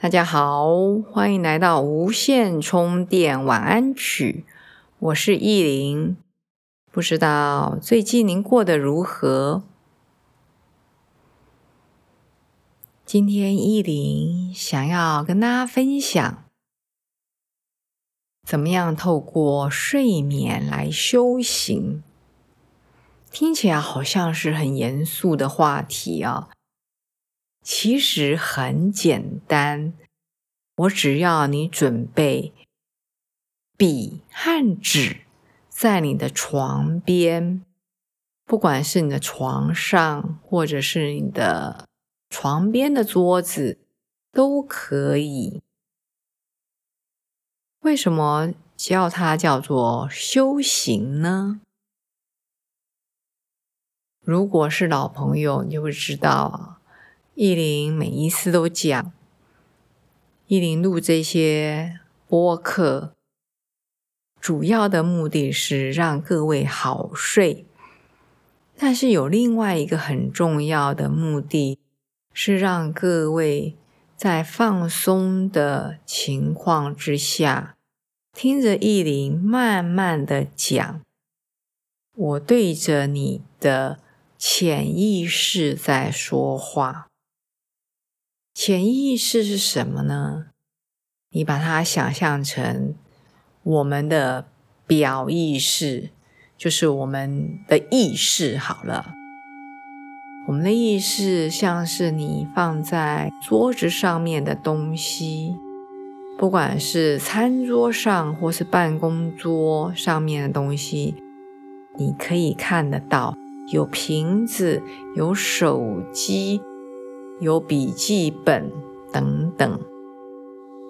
大家好，欢迎来到无线充电晚安曲。我是意林，不知道最近您过得如何？今天意林想要跟大家分享，怎么样透过睡眠来修行。听起来好像是很严肃的话题啊。其实很简单，我只要你准备笔和纸在你的床边，不管是你的床上，或者是你的床边的桌子，都可以。为什么叫它叫做修行呢？如果是老朋友，你就会知道啊。意林每一次都讲，意林录这些播客，主要的目的是让各位好睡。但是有另外一个很重要的目的，是让各位在放松的情况之下，听着意林慢慢的讲，我对着你的潜意识在说话。潜意识是什么呢？你把它想象成我们的表意识，就是我们的意识好了。我们的意识像是你放在桌子上面的东西，不管是餐桌上或是办公桌上面的东西，你可以看得到，有瓶子，有手机。有笔记本等等，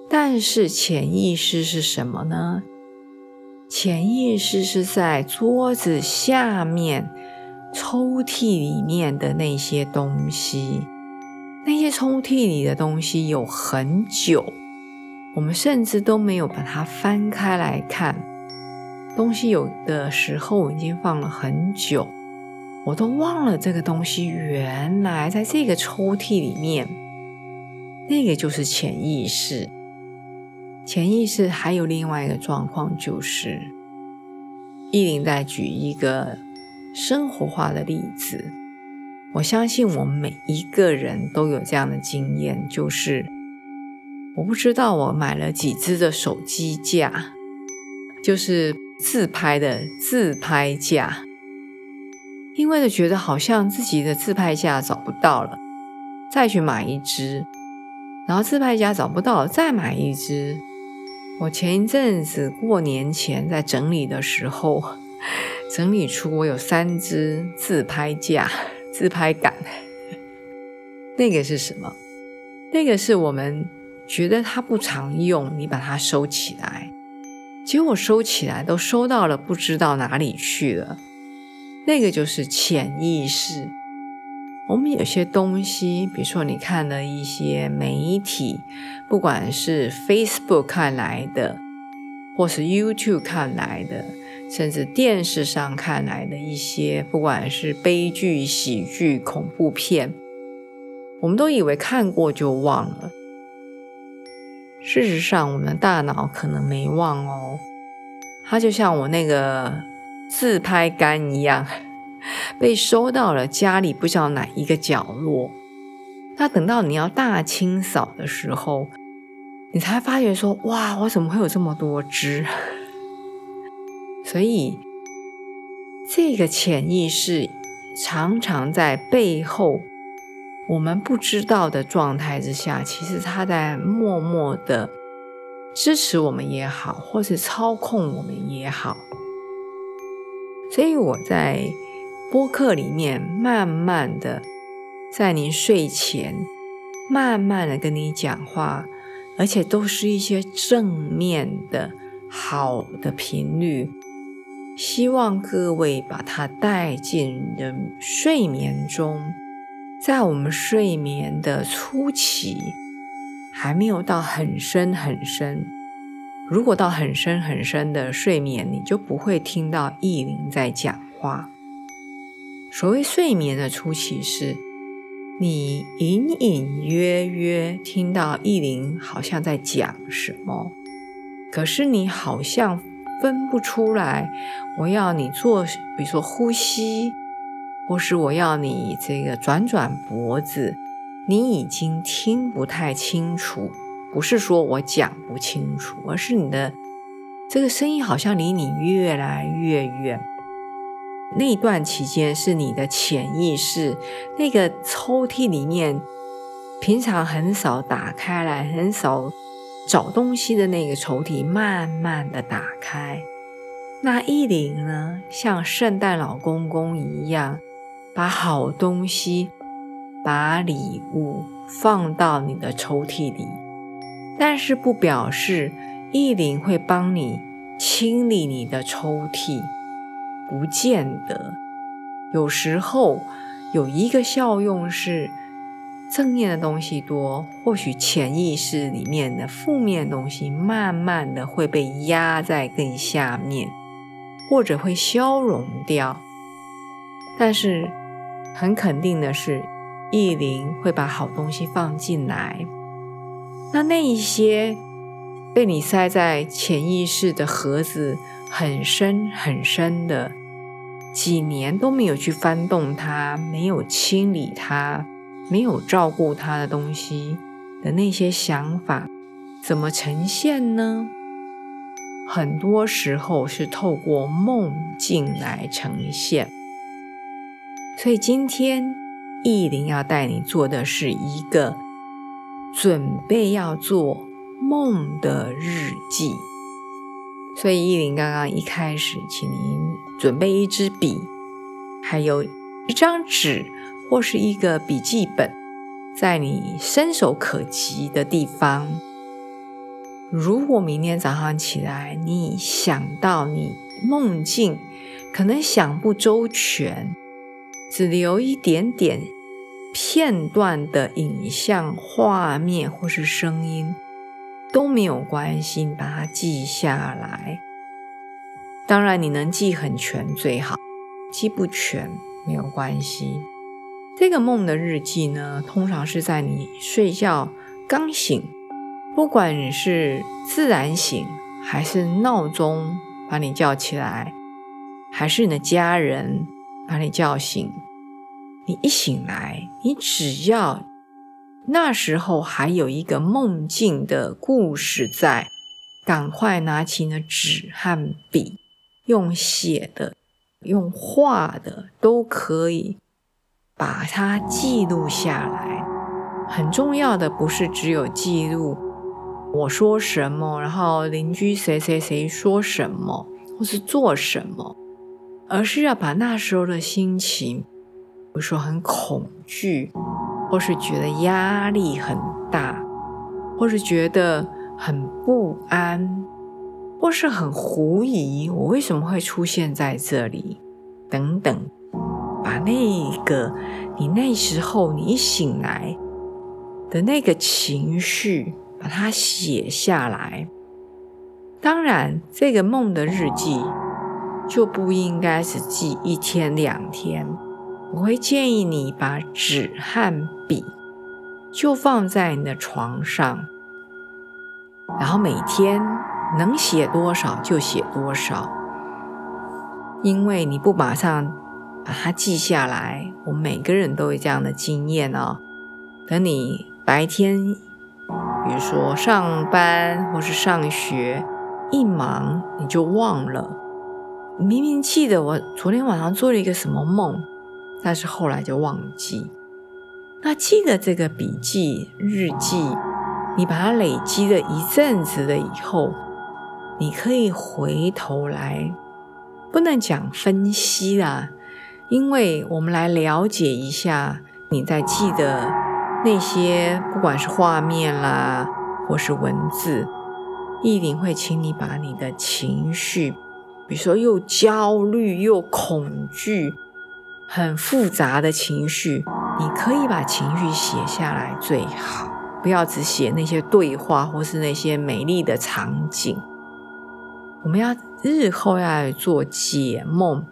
但是潜意识是什么呢？潜意识是在桌子下面抽屉里面的那些东西。那些抽屉里的东西有很久，我们甚至都没有把它翻开来看。东西有的时候已经放了很久。我都忘了这个东西原来在这个抽屉里面，那个就是潜意识。潜意识还有另外一个状况，就是意林在举一个生活化的例子。我相信我们每一个人都有这样的经验，就是我不知道我买了几支的手机架，就是自拍的自拍架。因为觉得好像自己的自拍架找不到了，再去买一支，然后自拍架找不到，再买一支。我前一阵子过年前在整理的时候，整理出我有三支自拍架、自拍杆。那个是什么？那个是我们觉得它不常用，你把它收起来，结果收起来都收到了不知道哪里去了。那个就是潜意识。我们有些东西，比如说你看了一些媒体，不管是 Facebook 看来的，或是 YouTube 看来的，甚至电视上看来的一些，不管是悲剧、喜剧、恐怖片，我们都以为看过就忘了。事实上，我们的大脑可能没忘哦。它就像我那个。自拍杆一样 被收到了家里不知道哪一个角落，那等到你要大清扫的时候，你才发觉说：“哇，我怎么会有这么多只？” 所以，这个潜意识常常在背后我们不知道的状态之下，其实它在默默的支持我们也好，或是操控我们也好。所以我在播客里面慢慢的，在您睡前慢慢的跟你讲话，而且都是一些正面的好的频率。希望各位把它带进的睡眠中，在我们睡眠的初期，还没有到很深很深。如果到很深很深的睡眠，你就不会听到意林在讲话。所谓睡眠的初期，是你隐隐约约听到意林好像在讲什么，可是你好像。分不出来，我要你做，比如说呼吸，或是我要你这个转转脖子，你已经听不太清楚。不是说我讲不清楚，而是你的这个声音好像离你越来越远。那段期间是你的潜意识那个抽屉里面，平常很少打开来，很少。找东西的那个抽屉慢慢的打开，那意灵呢，像圣诞老公公一样，把好东西、把礼物放到你的抽屉里，但是不表示意灵会帮你清理你的抽屉，不见得。有时候有一个效用是。正面的东西多，或许潜意识里面的负面东西慢慢的会被压在更下面，或者会消融掉。但是很肯定的是，意灵会把好东西放进来。那那一些被你塞在潜意识的盒子很深很深的，几年都没有去翻动它，没有清理它。没有照顾它的东西的那些想法，怎么呈现呢？很多时候是透过梦境来呈现。所以今天意林要带你做的是一个准备要做梦的日记。所以意林刚刚一开始，请您准备一支笔，还有一张纸。或是一个笔记本，在你伸手可及的地方。如果明天早上起来，你想到你梦境，可能想不周全，只留一点点片段的影像、画面或是声音都没有关系，把它记下来。当然，你能记很全最好，记不全没有关系。这个梦的日记呢，通常是在你睡觉刚醒，不管你是自然醒，还是闹钟把你叫起来，还是你的家人把你叫醒，你一醒来，你只要那时候还有一个梦境的故事在，赶快拿起你的纸和笔，用写的、用画的都可以。把它记录下来，很重要的不是只有记录我说什么，然后邻居谁谁谁说什么，或是做什么，而是要把那时候的心情，比如说很恐惧，或是觉得压力很大，或是觉得很不安，或是很狐疑，我为什么会出现在这里，等等。把那个你那时候你醒来的那个情绪，把它写下来。当然，这个梦的日记就不应该是记一天两天。我会建议你把纸和笔就放在你的床上，然后每天能写多少就写多少，因为你不马上。把它记下来，我们每个人都有这样的经验哦。等你白天，比如说上班或是上学，一忙你就忘了。明明记得我昨天晚上做了一个什么梦，但是后来就忘记。那记得这个笔记日记，你把它累积了一阵子了以后，你可以回头来，不能讲分析啦。因为我们来了解一下你在记的那些，不管是画面啦，或是文字，意林会请你把你的情绪，比如说又焦虑又恐惧，很复杂的情绪，你可以把情绪写下来最好，不要只写那些对话或是那些美丽的场景。我们要日后要做解梦，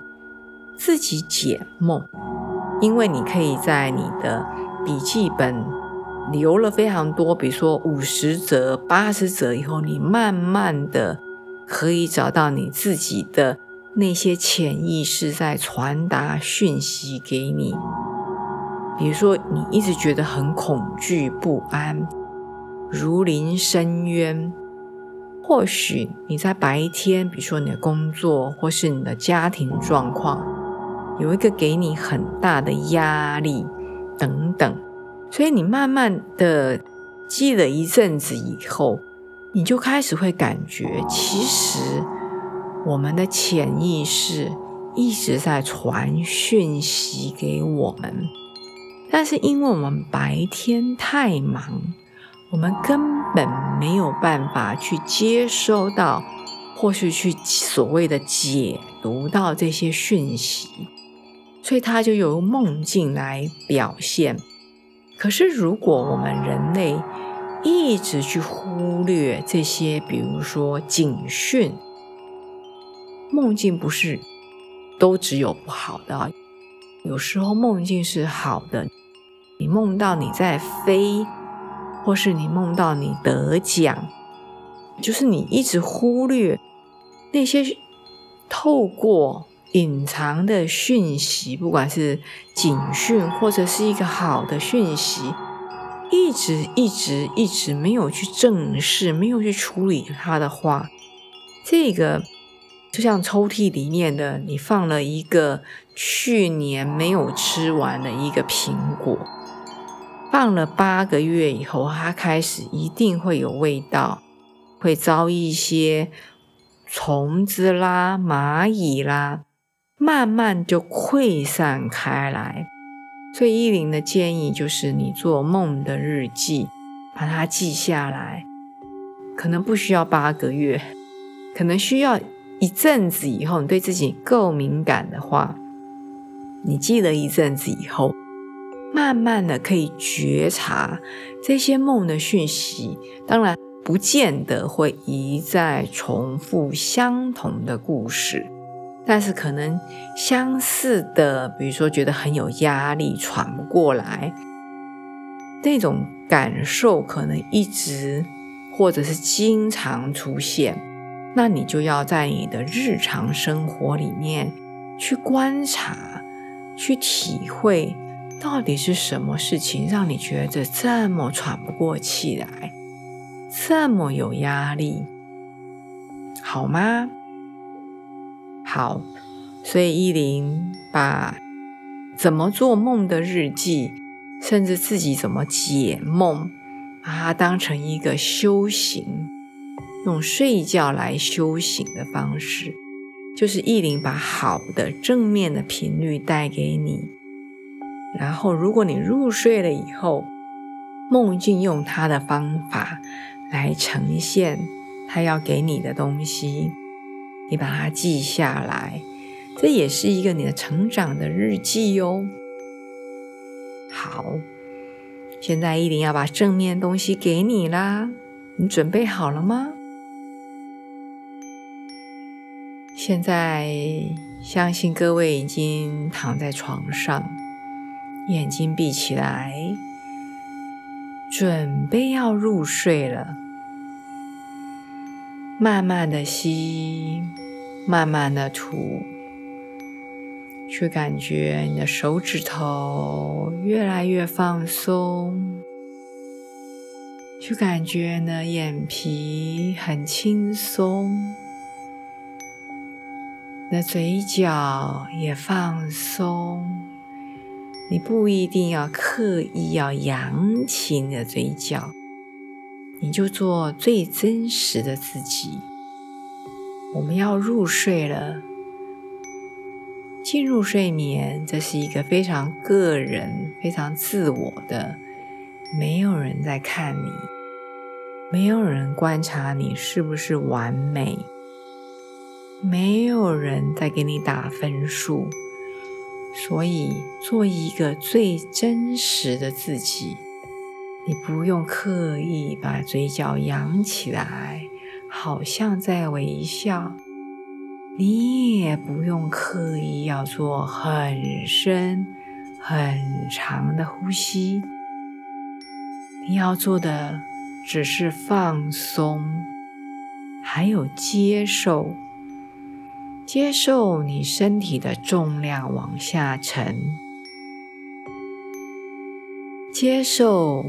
自己解梦。因为你可以在你的笔记本留了非常多，比如说五十则、八十则以后，你慢慢的可以找到你自己的那些潜意识在传达讯息给你。比如说，你一直觉得很恐惧不安，如临深渊。或许你在白天，比如说你的工作或是你的家庭状况。有一个给你很大的压力，等等，所以你慢慢的积了一阵子以后，你就开始会感觉，其实我们的潜意识一直在传讯息给我们，但是因为我们白天太忙，我们根本没有办法去接收到，或是去所谓的解读到这些讯息。所以它就由梦境来表现。可是如果我们人类一直去忽略这些，比如说警讯，梦境不是都只有不好的，有时候梦境是好的。你梦到你在飞，或是你梦到你得奖，就是你一直忽略那些透过。隐藏的讯息，不管是警讯或者是一个好的讯息，一直一直一直没有去正视，没有去处理它的话，这个就像抽屉里面的你放了一个去年没有吃完的一个苹果，放了八个月以后，它开始一定会有味道，会招一些虫子啦、蚂蚁啦。慢慢就溃散开来，所以依林的建议就是，你做梦的日记，把它记下来。可能不需要八个月，可能需要一阵子以后，你对自己够敏感的话，你记了一阵子以后，慢慢的可以觉察这些梦的讯息。当然，不见得会一再重复相同的故事。但是可能相似的，比如说觉得很有压力、喘不过来，那种感受可能一直或者是经常出现，那你就要在你的日常生活里面去观察、去体会，到底是什么事情让你觉得这么喘不过气来，这么有压力，好吗？好，所以依林把怎么做梦的日记，甚至自己怎么解梦，把它当成一个修行，用睡觉来修行的方式，就是依林把好的正面的频率带给你，然后如果你入睡了以后，梦境用它的方法来呈现它要给你的东西。你把它记下来，这也是一个你的成长的日记哟。好，现在依林要把正面东西给你啦，你准备好了吗？现在相信各位已经躺在床上，眼睛闭起来，准备要入睡了。慢慢的吸，慢慢的吐，去感觉你的手指头越来越放松，去感觉你的眼皮很轻松，你的嘴角也放松。你不一定要刻意要扬起你的嘴角。你就做最真实的自己。我们要入睡了，进入睡眠，这是一个非常个人、非常自我的，没有人在看你，没有人观察你是不是完美，没有人在给你打分数，所以做一个最真实的自己。你不用刻意把嘴角扬起来，好像在微笑；你也不用刻意要做很深、很长的呼吸。你要做的只是放松，还有接受，接受你身体的重量往下沉，接受。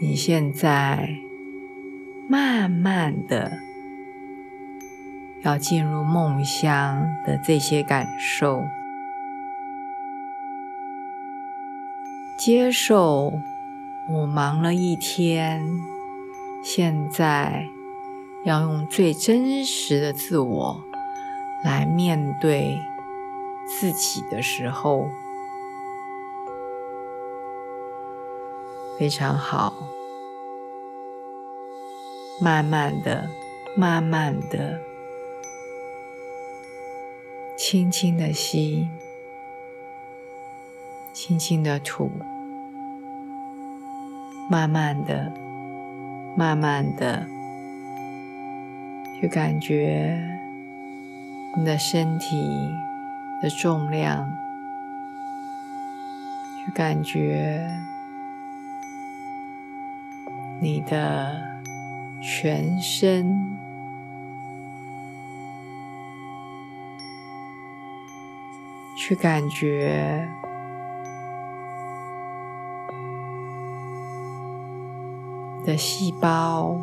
你现在慢慢的要进入梦乡的这些感受，接受我忙了一天，现在要用最真实的自我来面对自己的时候。非常好，慢慢的，慢慢的，轻轻的吸，轻轻的吐，慢慢的，慢慢的，去感觉你的身体的重量，去感觉。你的全身，去感觉的细胞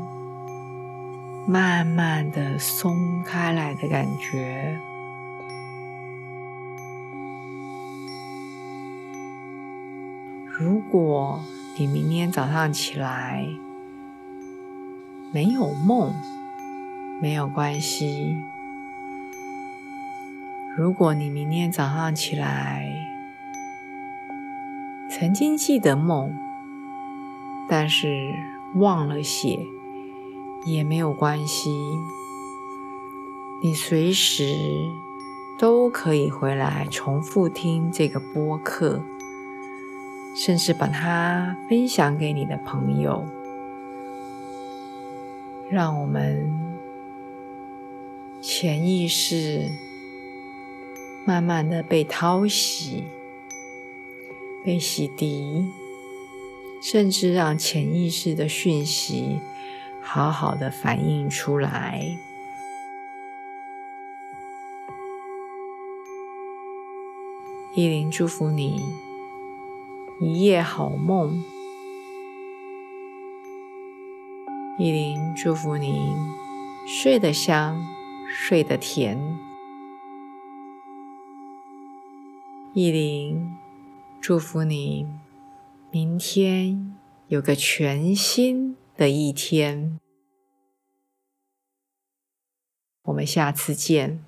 慢慢的松开来的感觉。如果你明天早上起来，没有梦，没有关系。如果你明天早上起来曾经记得梦，但是忘了写，也没有关系。你随时都可以回来重复听这个播客，甚至把它分享给你的朋友。让我们潜意识慢慢的被淘洗、被洗涤，甚至让潜意识的讯息好好的反映出来。依林祝福你一夜好梦。依林祝福你睡得香，睡得甜。依林祝福你明天有个全新的一天。我们下次见。